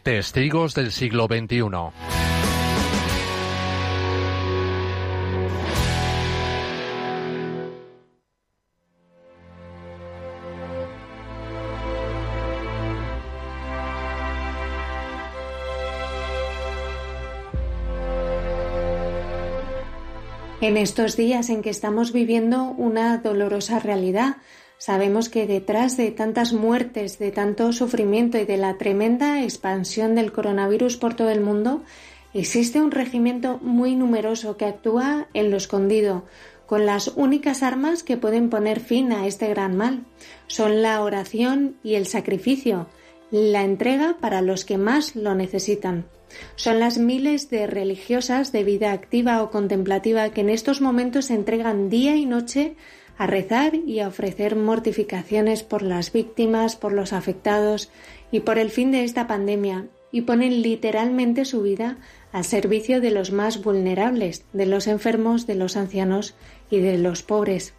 Testigos del siglo XXI. En estos días en que estamos viviendo una dolorosa realidad, sabemos que detrás de tantas muertes, de tanto sufrimiento y de la tremenda expansión del coronavirus por todo el mundo, existe un regimiento muy numeroso que actúa en lo escondido, con las únicas armas que pueden poner fin a este gran mal. Son la oración y el sacrificio, la entrega para los que más lo necesitan. Son las miles de religiosas de vida activa o contemplativa que en estos momentos se entregan día y noche a rezar y a ofrecer mortificaciones por las víctimas, por los afectados y por el fin de esta pandemia, y ponen literalmente su vida al servicio de los más vulnerables, de los enfermos, de los ancianos y de los pobres.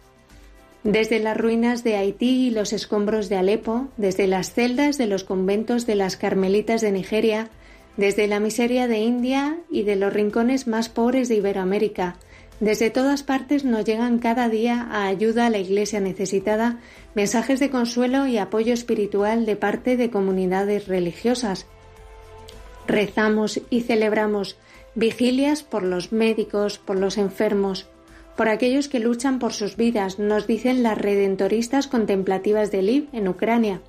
Desde las ruinas de Haití y los escombros de Alepo, desde las celdas de los conventos de las Carmelitas de Nigeria, desde la miseria de India y de los rincones más pobres de Iberoamérica. Desde todas partes nos llegan cada día a ayuda a la Iglesia necesitada mensajes de consuelo y apoyo espiritual de parte de comunidades religiosas. Rezamos y celebramos vigilias por los médicos, por los enfermos, por aquellos que luchan por sus vidas, nos dicen las redentoristas contemplativas de Lviv en Ucrania.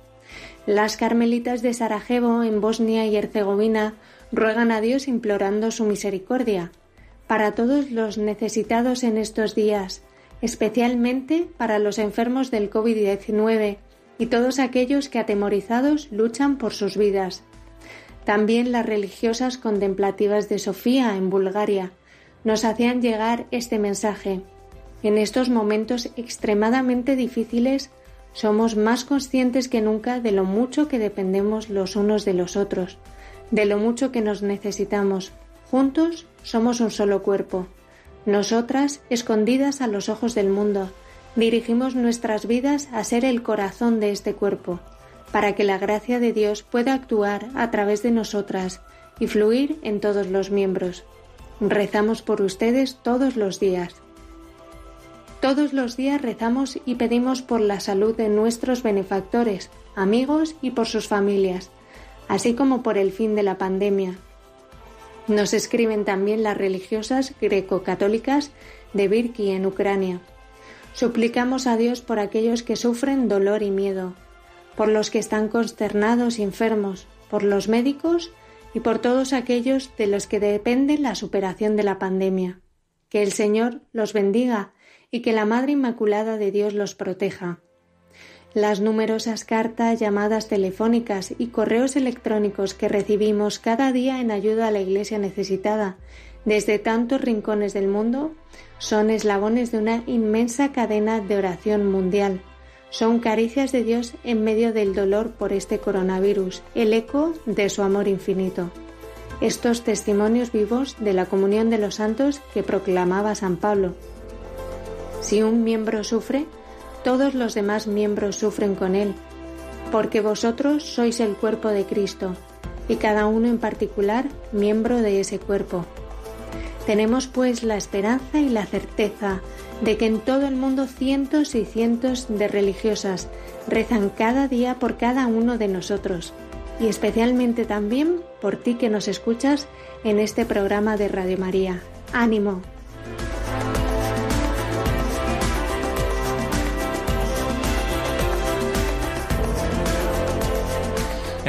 Las carmelitas de Sarajevo, en Bosnia y Herzegovina, ruegan a Dios implorando su misericordia para todos los necesitados en estos días, especialmente para los enfermos del COVID-19 y todos aquellos que atemorizados luchan por sus vidas. También las religiosas contemplativas de Sofía, en Bulgaria, nos hacían llegar este mensaje. En estos momentos extremadamente difíciles, somos más conscientes que nunca de lo mucho que dependemos los unos de los otros, de lo mucho que nos necesitamos. Juntos somos un solo cuerpo. Nosotras, escondidas a los ojos del mundo, dirigimos nuestras vidas a ser el corazón de este cuerpo, para que la gracia de Dios pueda actuar a través de nosotras y fluir en todos los miembros. Rezamos por ustedes todos los días. Todos los días rezamos y pedimos por la salud de nuestros benefactores, amigos y por sus familias, así como por el fin de la pandemia. Nos escriben también las religiosas greco-católicas de Virki en Ucrania. Suplicamos a Dios por aquellos que sufren dolor y miedo, por los que están consternados y enfermos, por los médicos y por todos aquellos de los que depende la superación de la pandemia. Que el Señor los bendiga y que la Madre Inmaculada de Dios los proteja. Las numerosas cartas, llamadas telefónicas y correos electrónicos que recibimos cada día en ayuda a la Iglesia necesitada desde tantos rincones del mundo son eslabones de una inmensa cadena de oración mundial. Son caricias de Dios en medio del dolor por este coronavirus, el eco de su amor infinito. Estos testimonios vivos de la comunión de los santos que proclamaba San Pablo. Si un miembro sufre, todos los demás miembros sufren con él, porque vosotros sois el cuerpo de Cristo, y cada uno en particular miembro de ese cuerpo. Tenemos pues la esperanza y la certeza de que en todo el mundo cientos y cientos de religiosas rezan cada día por cada uno de nosotros y especialmente también por ti que nos escuchas en este programa de Radio María. Ánimo,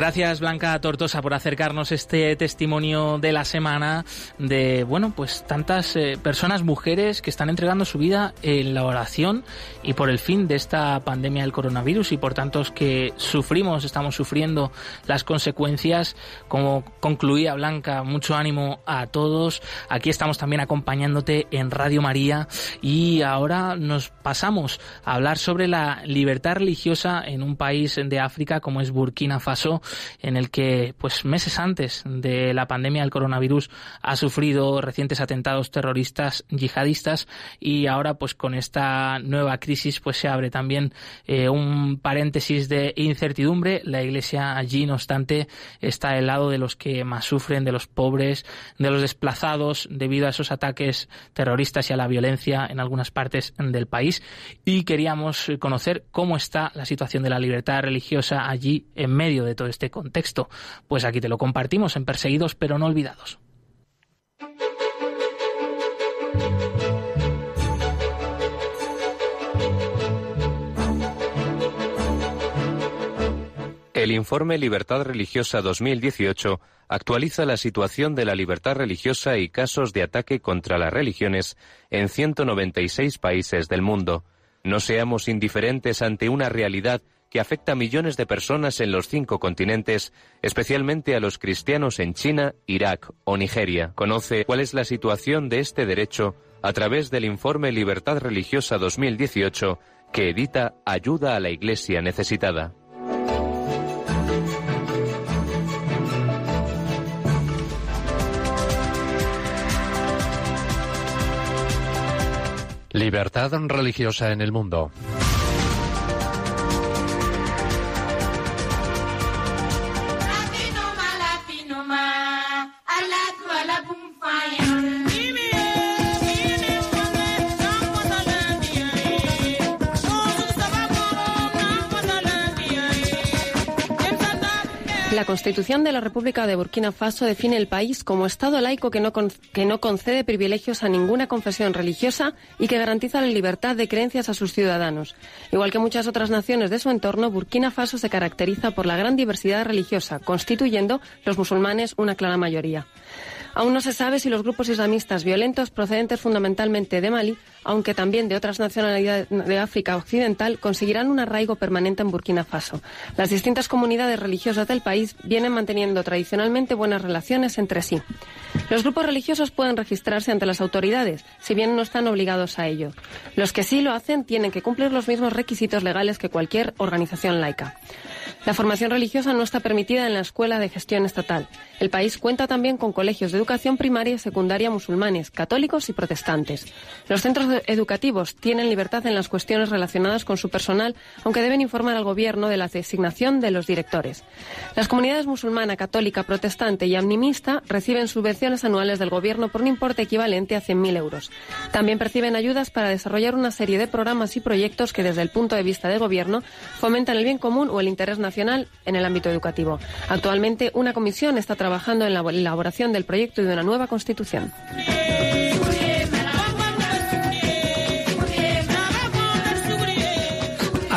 Gracias Blanca Tortosa por acercarnos este testimonio de la semana de, bueno, pues tantas eh, personas, mujeres que están entregando su vida en la oración y por el fin de esta pandemia del coronavirus y por tantos que sufrimos, estamos sufriendo las consecuencias. Como concluía Blanca, mucho ánimo a todos. Aquí estamos también acompañándote en Radio María y ahora nos pasamos a hablar sobre la libertad religiosa en un país de África como es Burkina Faso en el que pues meses antes de la pandemia del coronavirus ha sufrido recientes atentados terroristas yihadistas y ahora pues con esta nueva crisis pues se abre también eh, un paréntesis de incertidumbre. La Iglesia allí, no obstante, está al lado de los que más sufren, de los pobres, de los desplazados debido a esos ataques terroristas y a la violencia en algunas partes del país. Y queríamos conocer cómo está la situación de la libertad religiosa allí en medio de todo este contexto? Pues aquí te lo compartimos en Perseguidos pero no olvidados. El informe Libertad Religiosa 2018 actualiza la situación de la libertad religiosa y casos de ataque contra las religiones en 196 países del mundo. No seamos indiferentes ante una realidad que afecta a millones de personas en los cinco continentes, especialmente a los cristianos en China, Irak o Nigeria. Conoce cuál es la situación de este derecho a través del informe Libertad Religiosa 2018 que edita Ayuda a la Iglesia Necesitada. Libertad religiosa en el mundo. La Constitución de la República de Burkina Faso define el país como Estado laico que no, que no concede privilegios a ninguna confesión religiosa y que garantiza la libertad de creencias a sus ciudadanos. Igual que muchas otras naciones de su entorno, Burkina Faso se caracteriza por la gran diversidad religiosa, constituyendo los musulmanes una clara mayoría. Aún no se sabe si los grupos islamistas violentos procedentes fundamentalmente de Mali aunque también de otras nacionalidades de África Occidental, conseguirán un arraigo permanente en Burkina Faso. Las distintas comunidades religiosas del país vienen manteniendo tradicionalmente buenas relaciones entre sí. Los grupos religiosos pueden registrarse ante las autoridades, si bien no están obligados a ello. Los que sí lo hacen tienen que cumplir los mismos requisitos legales que cualquier organización laica. La formación religiosa no está permitida en la Escuela de Gestión Estatal. El país cuenta también con colegios de educación primaria y secundaria musulmanes, católicos y protestantes. Los centros educativos tienen libertad en las cuestiones relacionadas con su personal, aunque deben informar al gobierno de la designación de los directores. Las comunidades musulmana, católica, protestante y animista reciben subvenciones anuales del gobierno por un importe equivalente a 100.000 euros. También perciben ayudas para desarrollar una serie de programas y proyectos que desde el punto de vista del gobierno fomentan el bien común o el interés nacional en el ámbito educativo. Actualmente, una comisión está trabajando en la elaboración del proyecto de una nueva constitución.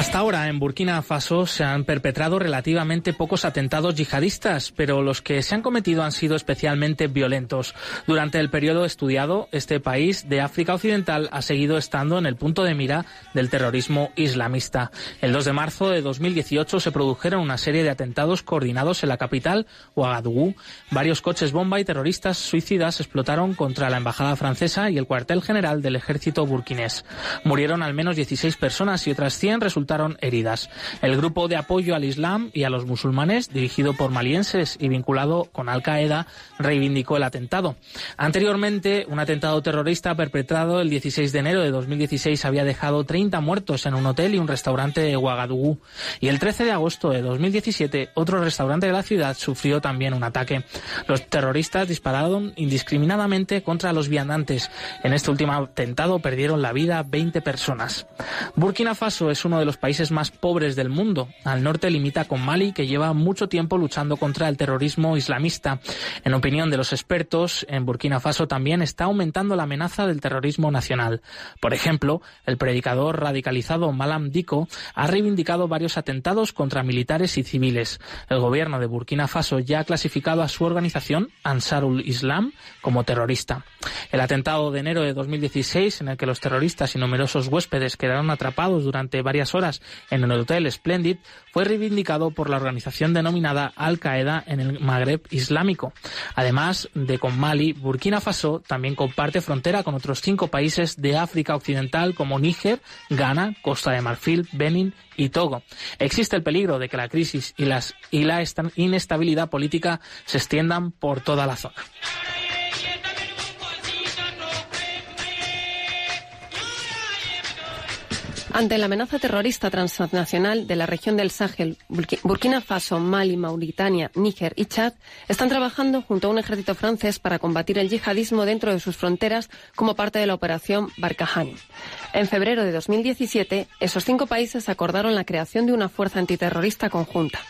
Hasta ahora en Burkina Faso se han perpetrado relativamente pocos atentados yihadistas, pero los que se han cometido han sido especialmente violentos. Durante el periodo estudiado, este país de África Occidental ha seguido estando en el punto de mira del terrorismo islamista. El 2 de marzo de 2018 se produjeron una serie de atentados coordinados en la capital, Ouagadougou. Varios coches bomba y terroristas suicidas explotaron contra la embajada francesa y el cuartel general del ejército burkinés. Murieron al menos 16 personas y otras 100 resultaron heridas. El grupo de apoyo al Islam y a los musulmanes, dirigido por malienses y vinculado con Al Qaeda, reivindicó el atentado. Anteriormente, un atentado terrorista perpetrado el 16 de enero de 2016 había dejado 30 muertos en un hotel y un restaurante de Ouagadougou. Y el 13 de agosto de 2017, otro restaurante de la ciudad sufrió también un ataque. Los terroristas dispararon indiscriminadamente contra los viandantes. En este último atentado perdieron la vida 20 personas. Burkina Faso es uno de los países más pobres del mundo. Al norte limita con Mali, que lleva mucho tiempo luchando contra el terrorismo islamista. En opinión de los expertos, en Burkina Faso también está aumentando la amenaza del terrorismo nacional. Por ejemplo, el predicador radicalizado Malam Diko ha reivindicado varios atentados contra militares y civiles. El gobierno de Burkina Faso ya ha clasificado a su organización, Ansarul Islam, como terrorista. El atentado de enero de 2016, en el que los terroristas y numerosos huéspedes quedaron atrapados durante varias horas en el Hotel Splendid fue reivindicado por la organización denominada Al Qaeda en el Magreb Islámico. Además de con Mali, Burkina Faso también comparte frontera con otros cinco países de África Occidental como Níger, Ghana, Costa de Marfil, Benin y Togo. Existe el peligro de que la crisis y la inestabilidad política se extiendan por toda la zona. Ante la amenaza terrorista transnacional de la región del Sahel, Burkina Faso, Mali, Mauritania, Níger y Chad están trabajando junto a un ejército francés para combatir el yihadismo dentro de sus fronteras como parte de la operación Barkhane. En febrero de 2017, esos cinco países acordaron la creación de una fuerza antiterrorista conjunta.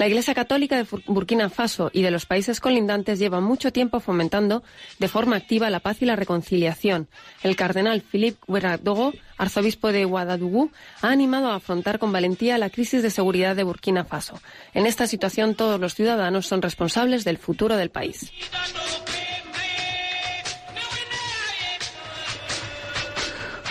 La Iglesia Católica de Burkina Faso y de los países colindantes lleva mucho tiempo fomentando de forma activa la paz y la reconciliación. El cardenal Philippe Ouedraogo, arzobispo de Ouagadougou, ha animado a afrontar con valentía la crisis de seguridad de Burkina Faso. En esta situación todos los ciudadanos son responsables del futuro del país.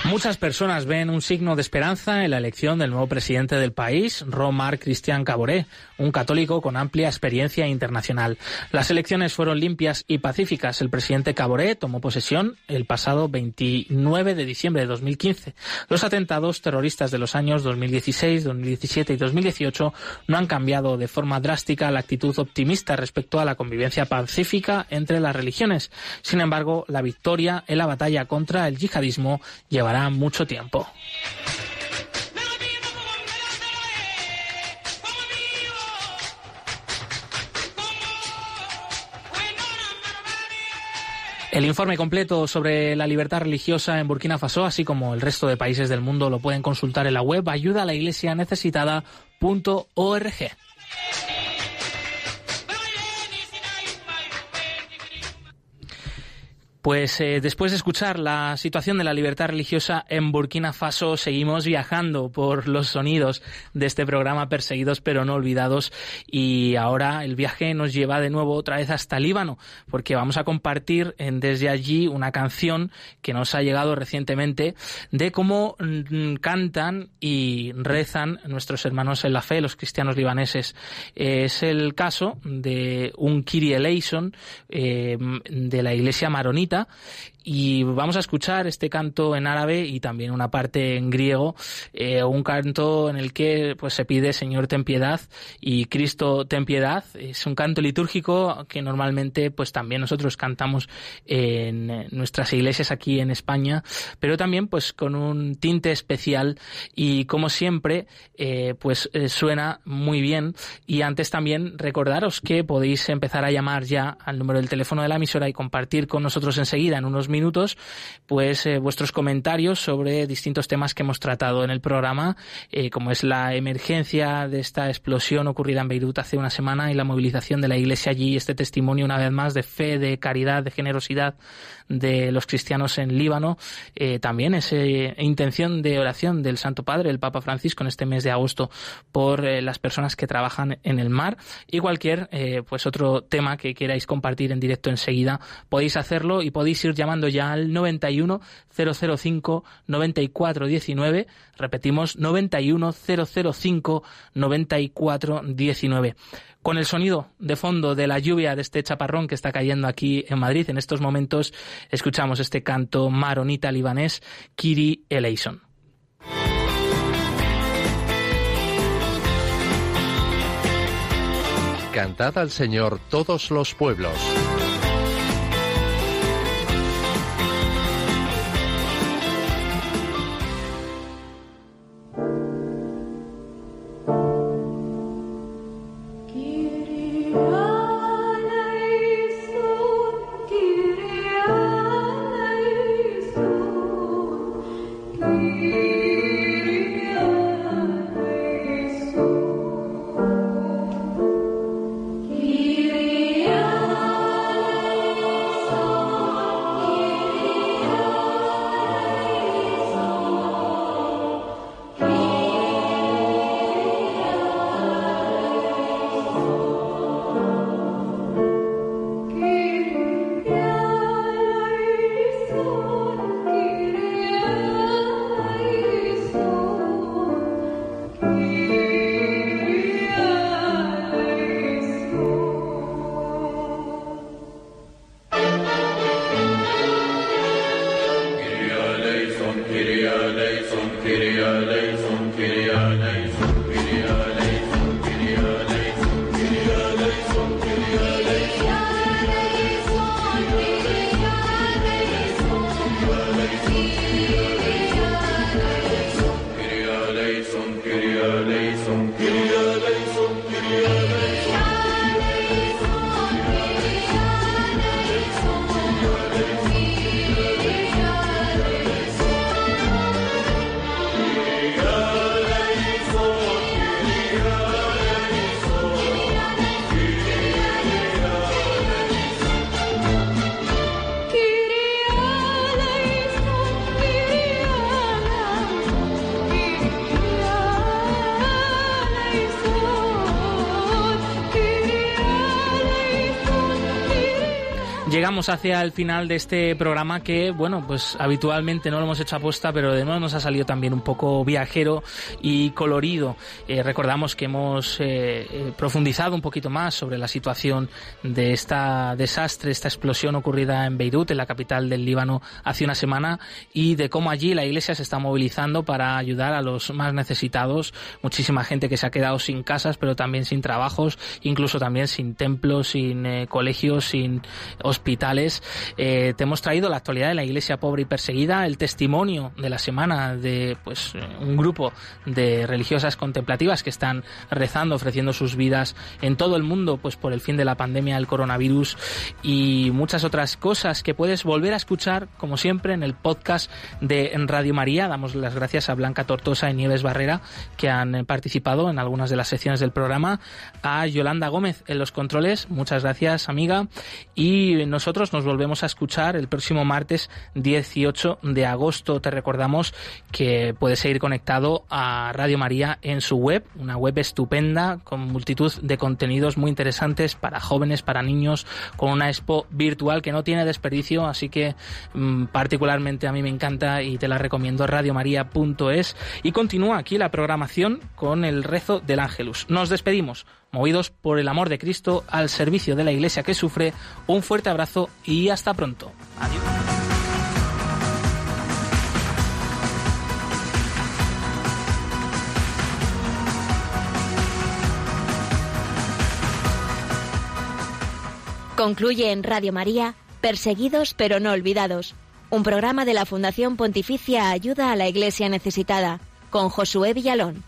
Muchas personas ven un signo de esperanza en la elección del nuevo presidente del país, Romar Christian Caboret, un católico con amplia experiencia internacional. Las elecciones fueron limpias y pacíficas. El presidente Caboret tomó posesión el pasado 29 de diciembre de 2015. Los atentados terroristas de los años 2016, 2017 y 2018 no han cambiado de forma drástica la actitud optimista respecto a la convivencia pacífica entre las religiones. Sin embargo, la victoria en la batalla contra el yihadismo llevará mucho tiempo. El informe completo sobre la libertad religiosa en Burkina Faso, así como el resto de países del mundo, lo pueden consultar en la web ayuda a la iglesia necesitada.org. Pues eh, después de escuchar la situación de la libertad religiosa en Burkina Faso, seguimos viajando por los sonidos de este programa Perseguidos pero no olvidados y ahora el viaje nos lleva de nuevo otra vez hasta Líbano porque vamos a compartir en, desde allí una canción que nos ha llegado recientemente de cómo mm, cantan y rezan nuestros hermanos en la fe, los cristianos libaneses. es el caso de un Kiri Eleison eh, de la iglesia maronita bonita y vamos a escuchar este canto en árabe y también una parte en griego, eh, un canto en el que pues se pide Señor ten piedad y Cristo ten piedad. Es un canto litúrgico que normalmente pues también nosotros cantamos en nuestras iglesias aquí en España, pero también pues con un tinte especial y como siempre eh, pues eh, suena muy bien y antes también recordaros que podéis empezar a llamar ya al número del teléfono de la emisora y compartir con nosotros enseguida, en unos minutos, pues eh, vuestros comentarios sobre distintos temas que hemos tratado en el programa, eh, como es la emergencia de esta explosión ocurrida en Beirut hace una semana y la movilización de la Iglesia allí, este testimonio una vez más de fe, de caridad, de generosidad de los cristianos en Líbano, eh, también esa intención de oración del Santo Padre, el Papa Francisco, en este mes de agosto por las personas que trabajan en el mar y cualquier pues otro tema que queráis compartir en directo enseguida, podéis hacerlo y podéis ir llamando ya al 91 005 94 19. Repetimos 91 005 94 19 con el sonido de fondo de la lluvia de este chaparrón que está cayendo aquí en Madrid. En estos momentos escuchamos este canto maronita libanés, Kiri Eleison. Cantad al Señor todos los pueblos. Kyrie eleison, Kyrie eleison. Llegamos hacia el final de este programa que, bueno, pues habitualmente no lo hemos hecho apuesta, pero de nuevo nos ha salido también un poco viajero y colorido. Eh, recordamos que hemos eh, eh, profundizado un poquito más sobre la situación de esta desastre, esta explosión ocurrida en Beirut, en la capital del Líbano, hace una semana y de cómo allí la Iglesia se está movilizando para ayudar a los más necesitados. Muchísima gente que se ha quedado sin casas, pero también sin trabajos, incluso también sin templos, sin colegios, sin hospitales eh, te hemos traído la actualidad de la iglesia pobre y perseguida, el testimonio de la semana de pues eh, un grupo de religiosas contemplativas que están rezando, ofreciendo sus vidas en todo el mundo, pues por el fin de la pandemia del coronavirus y muchas otras cosas que puedes volver a escuchar, como siempre, en el podcast de Radio María. Damos las gracias a Blanca Tortosa y Nieves Barrera que han participado en algunas de las secciones del programa, a Yolanda Gómez en los controles, muchas gracias amiga, y nosotros nos volvemos a escuchar el próximo martes 18 de agosto. Te recordamos que puedes seguir conectado a Radio María en su web, una web estupenda con multitud de contenidos muy interesantes para jóvenes, para niños, con una expo virtual que no tiene desperdicio, así que mm, particularmente a mí me encanta y te la recomiendo radiomaria.es y continúa aquí la programación con el rezo del Ángelus. Nos despedimos movidos por el amor de Cristo al servicio de la Iglesia que sufre. Un fuerte abrazo y hasta pronto. Adiós. Concluye en Radio María, Perseguidos pero no olvidados, un programa de la Fundación Pontificia Ayuda a la Iglesia Necesitada, con Josué Villalón.